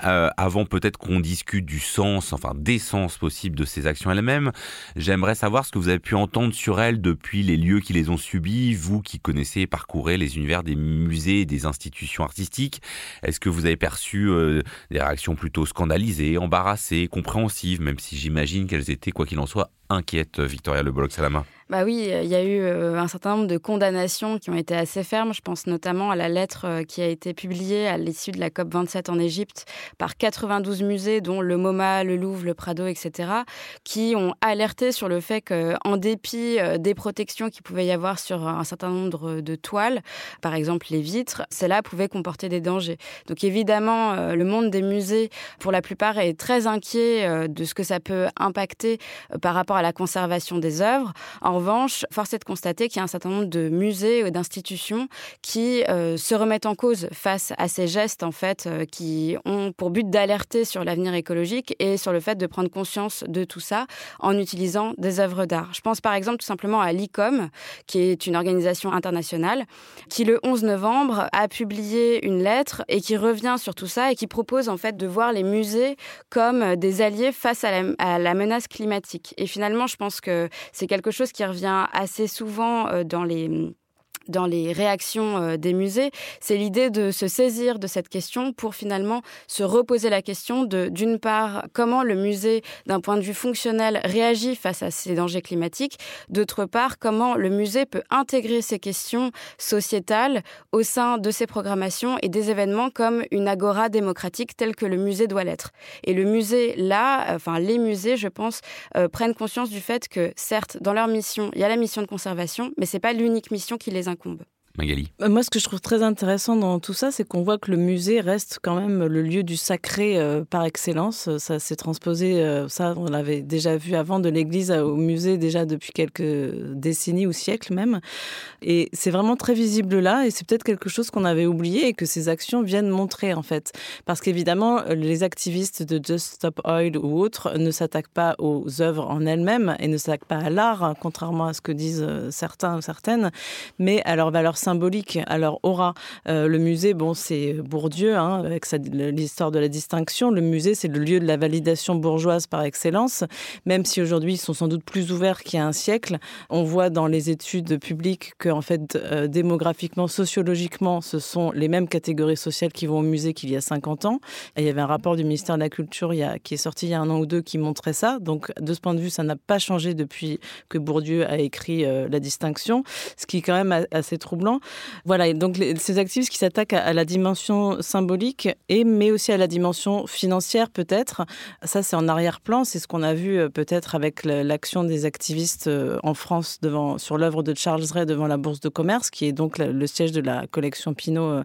euh, avant peut-être qu'on discute du sens, enfin des sens possibles de ces actions elles-mêmes. J'aimerais savoir ce que vous avez pu entendre sur elles depuis les lieux qui les ont subies, vous qui connaissez et parcourez les univers des musées et des institutions artistiques. Est-ce que vous avez perçu euh, des réactions plutôt scandalisées, embarrassées, compréhensives, même si j'imagine qu'elles étaient, quoi qu'il en soit, inquiètes, Victoria Le Bolloc-Salama bah oui, il y a eu euh, un certain nombre de condamnations qui ont été assez fermes. Je pense notamment à la lettre euh, qui a été publiée à l'issue de la COP 27 en Égypte par 92 musées, dont le MoMA, le Louvre, le Prado, etc., qui ont alerté sur le fait qu'en dépit euh, des protections qu'il pouvait y avoir sur un certain nombre de toiles, par exemple les vitres, cela pouvait comporter des dangers. Donc évidemment, le monde des musées, pour la plupart, est très inquiet de ce que ça peut impacter par rapport à la conservation des œuvres. En revanche, force est de constater qu'il y a un certain nombre de musées ou d'institutions qui euh, se remettent en cause face à ces gestes en fait euh, qui ont pour but d'alerter sur l'avenir écologique et sur le fait de prendre conscience de tout ça en utilisant des œuvres d'art. Je pense par exemple tout simplement à l'ICOM, qui est une organisation internationale, qui le 11 novembre a publié une lettre et qui revient sur tout ça et qui propose en fait de voir les musées comme des alliés face à la, à la menace climatique. Et finalement, je pense que c'est quelque chose qui revient assez souvent euh, dans les dans les réactions euh, des musées, c'est l'idée de se saisir de cette question pour finalement se reposer la question de, d'une part, comment le musée, d'un point de vue fonctionnel, réagit face à ces dangers climatiques, d'autre part, comment le musée peut intégrer ces questions sociétales au sein de ses programmations et des événements comme une agora démocratique telle que le musée doit l'être. Et le musée, là, enfin les musées, je pense, euh, prennent conscience du fait que, certes, dans leur mission, il y a la mission de conservation, mais c'est pas l'unique mission qui les incombe incombe. Euh, Moi, ce que je trouve très intéressant dans tout ça, c'est qu'on voit que le musée reste quand même le lieu du sacré euh, par excellence. Ça s'est transposé, euh, ça, on l'avait déjà vu avant, de l'église au musée déjà depuis quelques décennies ou siècles même. Et c'est vraiment très visible là, et c'est peut-être quelque chose qu'on avait oublié et que ces actions viennent montrer en fait. Parce qu'évidemment, les activistes de Just Stop Oil ou autres ne s'attaquent pas aux œuvres en elles-mêmes et ne s'attaquent pas à l'art, hein, contrairement à ce que disent certains ou certaines, mais à leur valeur symbolique à leur aura. Euh, le musée, bon, c'est Bourdieu, hein, avec l'histoire de la distinction. Le musée, c'est le lieu de la validation bourgeoise par excellence, même si aujourd'hui ils sont sans doute plus ouverts qu'il y a un siècle. On voit dans les études publiques que, en fait, euh, démographiquement, sociologiquement, ce sont les mêmes catégories sociales qui vont au musée qu'il y a 50 ans. Il y avait un rapport du ministère de la Culture qui est sorti il y a un an ou deux qui montrait ça. Donc, de ce point de vue, ça n'a pas changé depuis que Bourdieu a écrit euh, La distinction, ce qui est quand même assez troublant voilà, donc ces activistes qui s'attaquent à, la dimension symbolique et mais aussi à la dimension financière peut-être. Ça, c'est en arrière-plan. C'est ce qu'on a vu euh, peut-être avec l'action des activistes euh, en France devant sur l'œuvre de Charles Ray devant la Bourse de commerce, qui est donc le siège de la collection Pinault euh,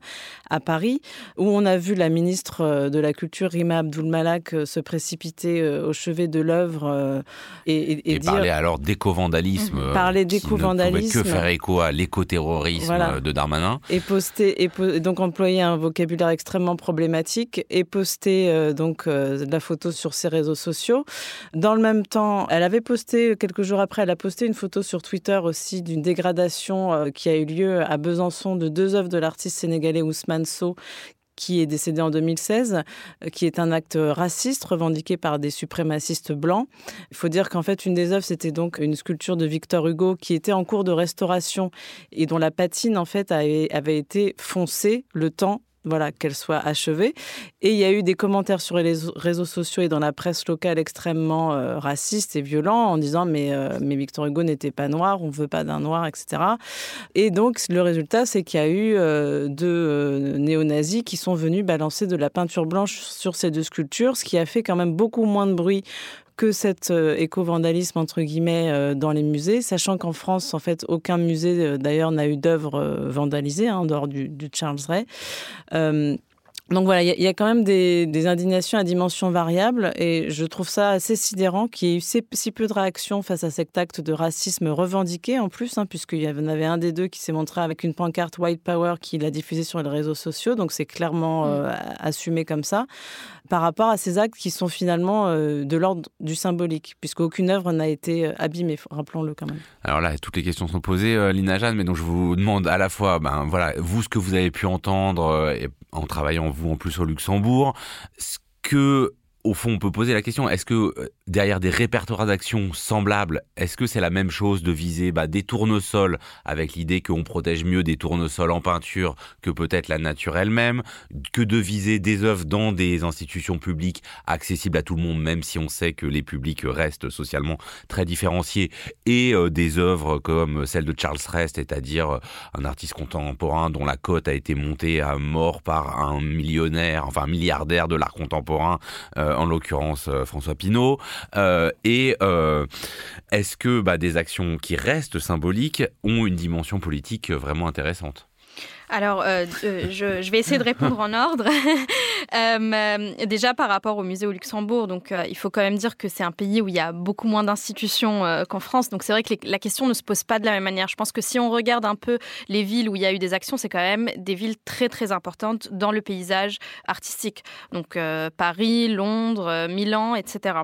à Paris, où on a vu la ministre de la Culture Rima Abdul Malak se précipiter au chevet de l'œuvre et, et, parler alors d'éco-vandalisme. Parler d'éco-vandalisme. Que faire écho à l'écoterrorisme. Euh, de Darmanin. Et poster, et donc employer un vocabulaire extrêmement problématique et poster euh, donc euh, la photo sur ses réseaux sociaux. Dans le même temps, elle avait posté quelques jours après, elle a posté une photo sur Twitter aussi d'une dégradation qui a eu lieu à Besançon de deux œuvres de l'artiste sénégalais Ousmane Sow qui est décédé en 2016, euh, qui est un acte raciste revendiqué par des suprémacistes blancs. Il faut dire qu'en fait, une des œuvres, c'était donc une sculpture de Victor Hugo qui était en cours de restauration et dont la patine, en fait, avait été foncée le temps voilà, qu'elle soit achevée. Et il y a eu des commentaires sur les réseaux sociaux et dans la presse locale extrêmement euh, racistes et violents en disant mais, euh, mais Victor Hugo n'était pas noir, on ne veut pas d'un noir, etc. Et donc le résultat, c'est qu'il y a eu euh, deux néo-nazis qui sont venus balancer de la peinture blanche sur ces deux sculptures, ce qui a fait quand même beaucoup moins de bruit que cet éco-vandalisme entre guillemets dans les musées, sachant qu'en France, en fait, aucun musée d'ailleurs n'a eu d'œuvre vandalisée hein, en dehors du, du Charles Ray. Donc voilà, il y, a quand même des, indignations à dimension variable et je trouve ça assez sidérant qu'il y ait eu si, peu de réactions face à cet acte de racisme revendiqué en plus, hein, puisqu'il y en avait un des deux qui s'est montré avec une pancarte White Power qui l'a diffusé sur les réseaux sociaux, donc c'est clairement mm. euh, assumé comme ça, par rapport à ces actes qui sont finalement euh, de l'ordre du symbolique, puisqu'aucune œuvre n'a été euh, abîmée, rappelons-le quand même. Alors là, toutes les questions sont posées, Lina Jeanne, mais donc je vous demande à la fois, ben voilà, vous ce que vous avez pu entendre en travaillant vous en plus au Luxembourg, ce que au fond, on peut poser la question, est-ce que euh, derrière des répertoires d'actions semblables, est-ce que c'est la même chose de viser bah, des tournesols avec l'idée qu'on protège mieux des tournesols en peinture que peut-être la nature elle-même, que de viser des œuvres dans des institutions publiques accessibles à tout le monde, même si on sait que les publics restent socialement très différenciés, et euh, des œuvres comme celle de Charles Rest, c'est-à-dire euh, un artiste contemporain dont la cote a été montée à mort par un millionnaire, enfin un milliardaire de l'art contemporain. En l'occurrence euh, François Pinault. Euh, et est-ce que bah, des actions qui restent symboliques ont une dimension politique vraiment intéressante? Alors, euh, euh, je, vais essayer de répondre en ordre. Euh, déjà, par rapport au musée au Luxembourg, donc il faut quand même dire que c'est un pays où il y a beaucoup moins d'institutions qu'en France. Donc, c'est vrai que la question ne se pose pas de la même manière. Je pense que si on regarde un peu les villes où il y a eu des actions, c'est quand même des villes très, très importantes dans le paysage artistique. Donc, Paris, Londres, Milan, etc.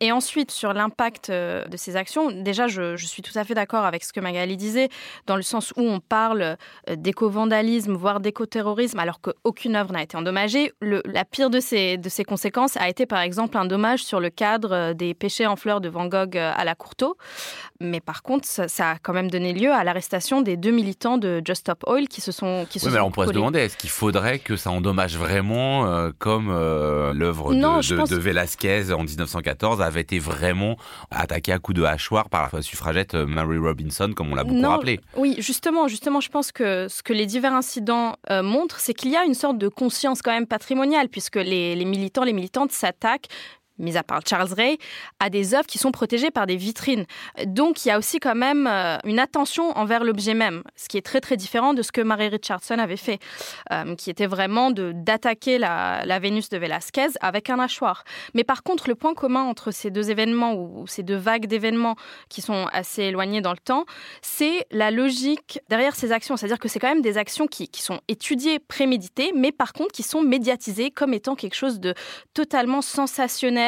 Et ensuite, sur l'impact de ces actions, déjà, je, je suis tout à fait d'accord avec ce que Magali disait, dans le sens où on parle d'éco-vandalisme voire d'éco-terrorisme, alors qu'aucune œuvre n'a été endommagée. la pire de ces, de ces conséquences a été par exemple un dommage sur le cadre euh, des péchés en fleurs de Van Gogh euh, à la Courteau. Mais par contre, ça, a quand même donné lieu à l'arrestation des deux militants de Just Stop Oil qui se sont qui oui, mais on pourrait se demander, est-ce qu'il faudrait que ça endommage vraiment euh, comme l'œuvre de, de, Velázquez en 1914 avait été vraiment attaquée à coups de hachoir par la suffragette Mary Robinson, comme on l'a beaucoup rappelé? Oui, justement, justement, je pense que ce que les divers incident euh, montre, c'est qu'il y a une sorte de conscience quand même patrimoniale, puisque les militants, les militantes s'attaquent mis à part Charles Ray, à des œuvres qui sont protégées par des vitrines. Donc il y a aussi quand même euh, une attention envers l'objet même, ce qui est très très différent de ce que Mary Richardson avait fait, euh, qui était vraiment d'attaquer la, Vénus de Velázquez avec un hachoir. Mais par contre, le point commun entre ces deux événements ou, ces deux vagues d'événements qui sont assez éloignés dans le temps, c'est la logique derrière ces actions. C'est-à-dire que c'est quand même des actions qui sont étudiées, préméditées, mais par contre qui sont médiatisées comme étant quelque chose de totalement sensationnel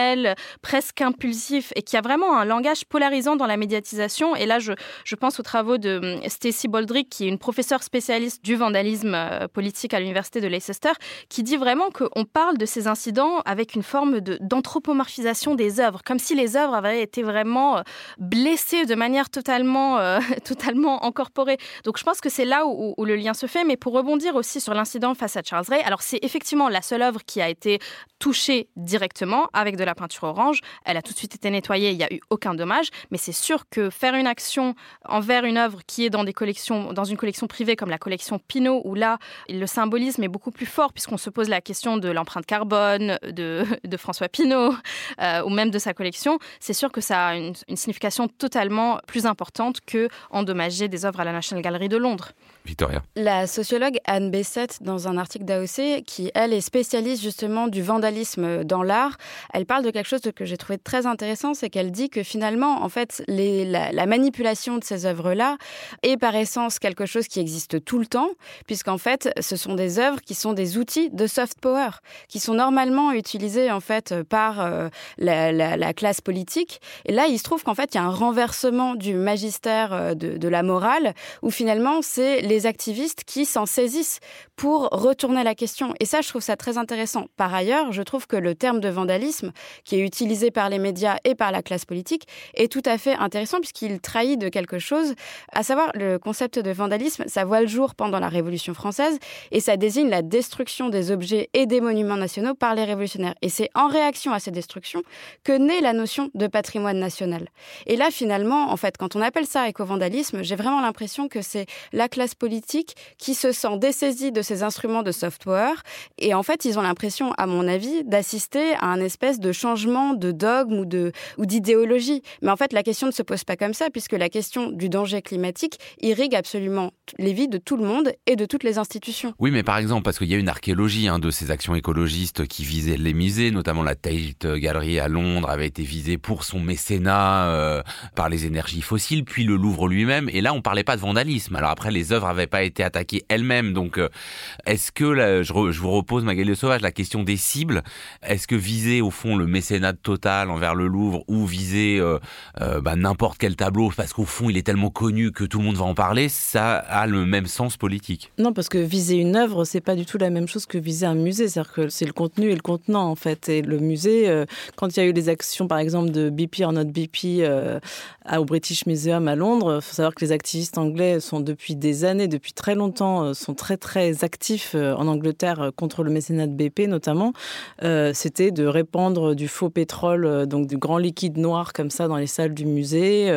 presque impulsif et qui a vraiment un langage polarisant dans la médiatisation. Et là, je, pense aux travaux de hum, Stacy Baldrick, qui est une professeure spécialiste du vandalisme euh, politique à l'université de Leicester, qui dit vraiment qu'on parle de ces incidents avec une forme d'anthropomorphisation des œuvres, comme si les œuvres avaient été vraiment euh, blessées de manière totalement, euh, totalement incorporée. Donc je pense que c'est là où, où, le lien se fait. Mais pour rebondir aussi sur l'incident face à Charles Ray, alors c'est effectivement la seule œuvre qui a été touchée directement avec de la peinture orange. Elle a tout de suite été nettoyée, il n'y a eu aucun dommage. Mais c'est sûr que faire une action envers une œuvre qui est dans des collections, dans une collection privée comme la collection Pinot, où là, le symbolisme est beaucoup plus fort puisqu'on se pose la question de l'empreinte carbone de, de François Pinot euh, ou même de sa collection, c'est sûr que ça a une, une signification totalement plus importante que endommager des œuvres à la National Gallery de Londres. Victoria. La sociologue Anne Bessette, dans un article d'AOC, qui elle est spécialiste justement du vandalisme dans l'art, elle parle de quelque chose que j'ai trouvé très intéressant, c'est qu'elle dit que finalement, en fait, la, manipulation de ces œuvres-là est par essence quelque chose qui existe tout le temps, puisqu'en fait, ce sont des œuvres qui sont des outils de soft power, qui sont normalement utilisés en fait par euh, la, la, classe politique. Et là, il se trouve qu'en fait, il y a un renversement du magistère euh, de, la morale, où finalement, c'est les activistes qui s'en saisissent pour retourner la question. Et ça, je trouve ça très intéressant. Par ailleurs, je trouve que le terme de vandalisme, qui est utilisé par les médias et par la classe politique, est tout à fait intéressant puisqu'il trahit de quelque chose, à savoir le concept de vandalisme, ça voit le jour pendant la Révolution française et ça désigne la destruction des objets et des monuments nationaux par les révolutionnaires. Et c'est en réaction à ces destructions que naît la notion de patrimoine national. Et là, finalement, en fait, quand on appelle ça éco-vandalisme, j'ai vraiment l'impression que c'est la classe politique qui se sent dessaisie de ces instruments de software. Et en fait, ils ont l'impression, à mon avis, d'assister à un espèce de changement de dogme ou de ou d'idéologie. Mais en fait, la question ne se pose pas comme ça, puisque la question du danger climatique irrigue absolument les vies de tout le monde et de toutes les institutions. Oui, mais par exemple, parce qu'il y a une archéologie hein, de ces actions écologistes qui visaient les musées, notamment la Tate Gallery à Londres avait été visée pour son mécénat euh, par les énergies fossiles, puis le Louvre lui-même. Et là, on parlait pas de vandalisme. Alors après, les œuvres n'avaient pas été attaquées elles-mêmes. Donc, euh, est-ce que, je, vous repose, Magali Sauvage, la question des cibles, est-ce que viser au fond le mécénat total envers le Louvre ou viser euh, bah, n'importe quel tableau parce qu'au fond il est tellement connu que tout le monde va en parler, ça a le même sens politique Non, parce que viser une œuvre, c'est pas du tout la même chose que viser un musée. C'est-à-dire que c'est le contenu et le contenant en fait. Et le musée, quand il y a eu les actions par exemple de BP en not BP au British Museum à Londres, il faut savoir que les activistes anglais sont depuis des années, depuis très longtemps, euh, sont très très actifs euh, en Angleterre euh, contre le mécénat de BP notamment. C'était de répandre du faux pétrole, donc du grand liquide noir comme ça dans les salles du musée,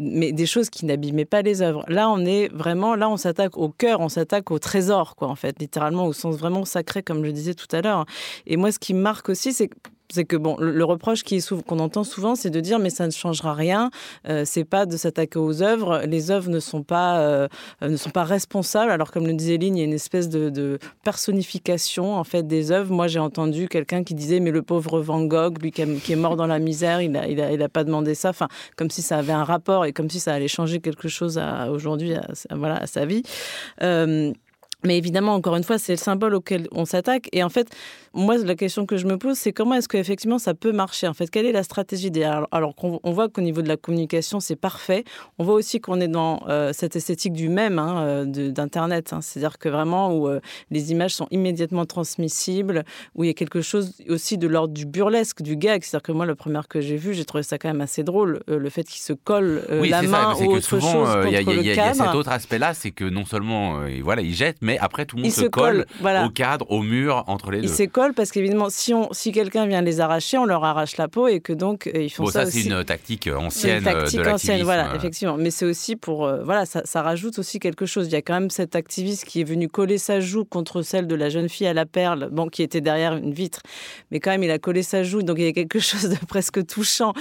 mais des choses qui n'abîmaient pas les œuvres. Là, on est vraiment, là, on s'attaque au cœur, on s'attaque au trésor, quoi, en fait, littéralement au sens vraiment sacré, comme je disais tout à l'heure. Et moi, ce qui marque aussi, c'est c'est que bon, le, reproche qu'on entend souvent, c'est de dire mais ça ne changera rien. Euh, c'est pas de s'attaquer aux œuvres. Les œuvres ne sont pas euh, ne sont pas responsables. Alors comme le disait Ligne, il y a une espèce de, personnification en fait des œuvres. Moi, j'ai entendu quelqu'un qui disait mais le pauvre Van Gogh, lui qui, est mort dans la misère, il a, il a, il a pas demandé ça. Enfin, comme si ça avait un rapport et comme si ça allait changer quelque chose aujourd'hui, voilà, à sa vie. Euh, mais évidemment, encore une fois, c'est le symbole auquel on s'attaque. Et en fait, moi, la question que je me pose, c'est comment est-ce qu'effectivement ça peut marcher En fait, quelle est la stratégie derrière Alors, qu'on on voit qu'au niveau de la communication, c'est parfait. On voit aussi qu'on est dans euh, cette esthétique du même hein, euh, d'Internet. Hein. C'est-à-dire que vraiment, où euh, les images sont immédiatement transmissibles, où il y a quelque chose aussi de l'ordre du burlesque, du gag. C'est-à-dire que moi, la première que j'ai vue, j'ai trouvé ça quand même assez drôle, le fait qu'il se colle la main ou autre chose contre y a, le cadre. Il y a cet autre aspect-là, c'est que non seulement, voilà, il jette, mais après, tout le monde se, colle, au cadre, au mur, entre les deux. Il se colle parce qu'évidemment, si, on, si quelqu'un vient les arracher, on leur arrache la peau et que donc euh, ils font ça, ça c'est une tactique ancienne une tactique de ancienne, voilà, effectivement. Mais c'est aussi pour, euh, voilà, ça, ça, rajoute aussi quelque chose. Il y a quand même cet activiste qui est venu coller sa joue contre celle de la jeune fille à la perle, bon, qui était derrière une vitre, mais quand même il a collé sa joue, donc il y a quelque chose de presque touchant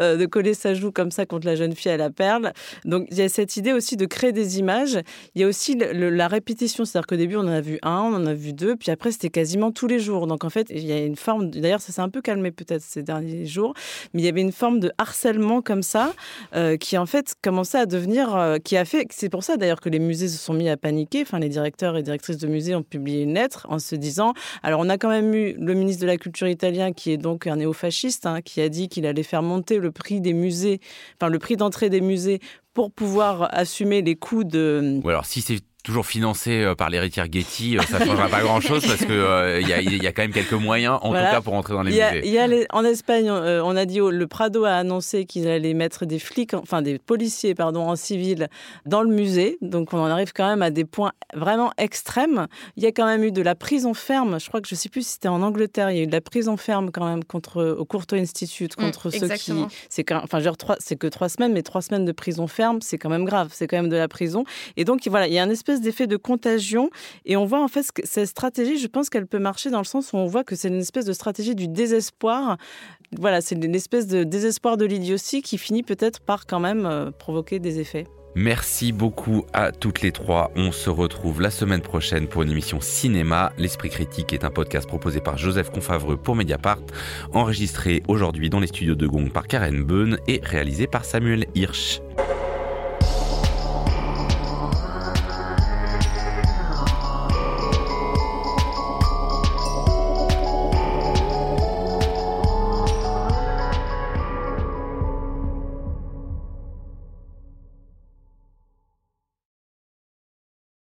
euh, de coller sa joue comme ça contre la jeune fille à la perle. Donc il y a cette idée aussi de créer des images. Il y a aussi la répétition, c'est-à-dire qu'au début on en a vu un, on en a vu deux, puis après c'était quasiment tous les jours. Donc en fait, il y a une forme, d'ailleurs ça s'est un peu calmé peut-être ces derniers jours, mais il y avait une forme de harcèlement comme ça euh, qui en fait commençait à devenir, euh, qui a fait, c'est pour ça d'ailleurs que les musées se sont mis à paniquer. Enfin, les directeurs et directrices de musées ont publié une lettre en se disant, alors on a quand même eu le ministre de la Culture italien qui est donc un néofasciste, hein, qui a dit qu'il allait faire monter le prix des musées, enfin le prix d'entrée des musées pour pouvoir assumer les coûts de. Ou alors si c'est toujours financé euh, par l'héritière Getty, euh, ça ne changera pas grand-chose parce qu'il euh, il y, a, quand même quelques moyens, en tout cas, pour entrer dans les musées. Y a en Espagne, on a dit, le Prado a annoncé qu'ils allaient mettre des flics, enfin des policiers, pardon, en civil dans le musée. Donc on en arrive quand même à des points vraiment extrêmes. Il y a quand même eu de la prison ferme. Je crois que je ne sais plus si c'était en Angleterre. Il y a eu de la prison ferme quand même contre au Courtauld Institute mm, contre ceux qui. C'est enfin genre c'est que trois semaines, mais trois semaines de prison ferme, c'est quand même grave. C'est quand même de la prison. Et donc voilà, il y a un espèce d'effet de contagion. Et on voit en fait que cette stratégie, je pense qu'elle peut marcher dans le sens où on voit que c'est une espèce de stratégie du désespoir. Voilà, c'est une espèce de désespoir de l'idiotie qui finit peut-être par quand même euh, provoquer des effets. Merci beaucoup à toutes les trois. On se retrouve la semaine prochaine pour une émission cinéma. L'Esprit Critique est un podcast proposé par Joseph Confavreux pour Mediapart, enregistré aujourd'hui dans les studios de Gong par Karen Beun et réalisé par Samuel Hirsch.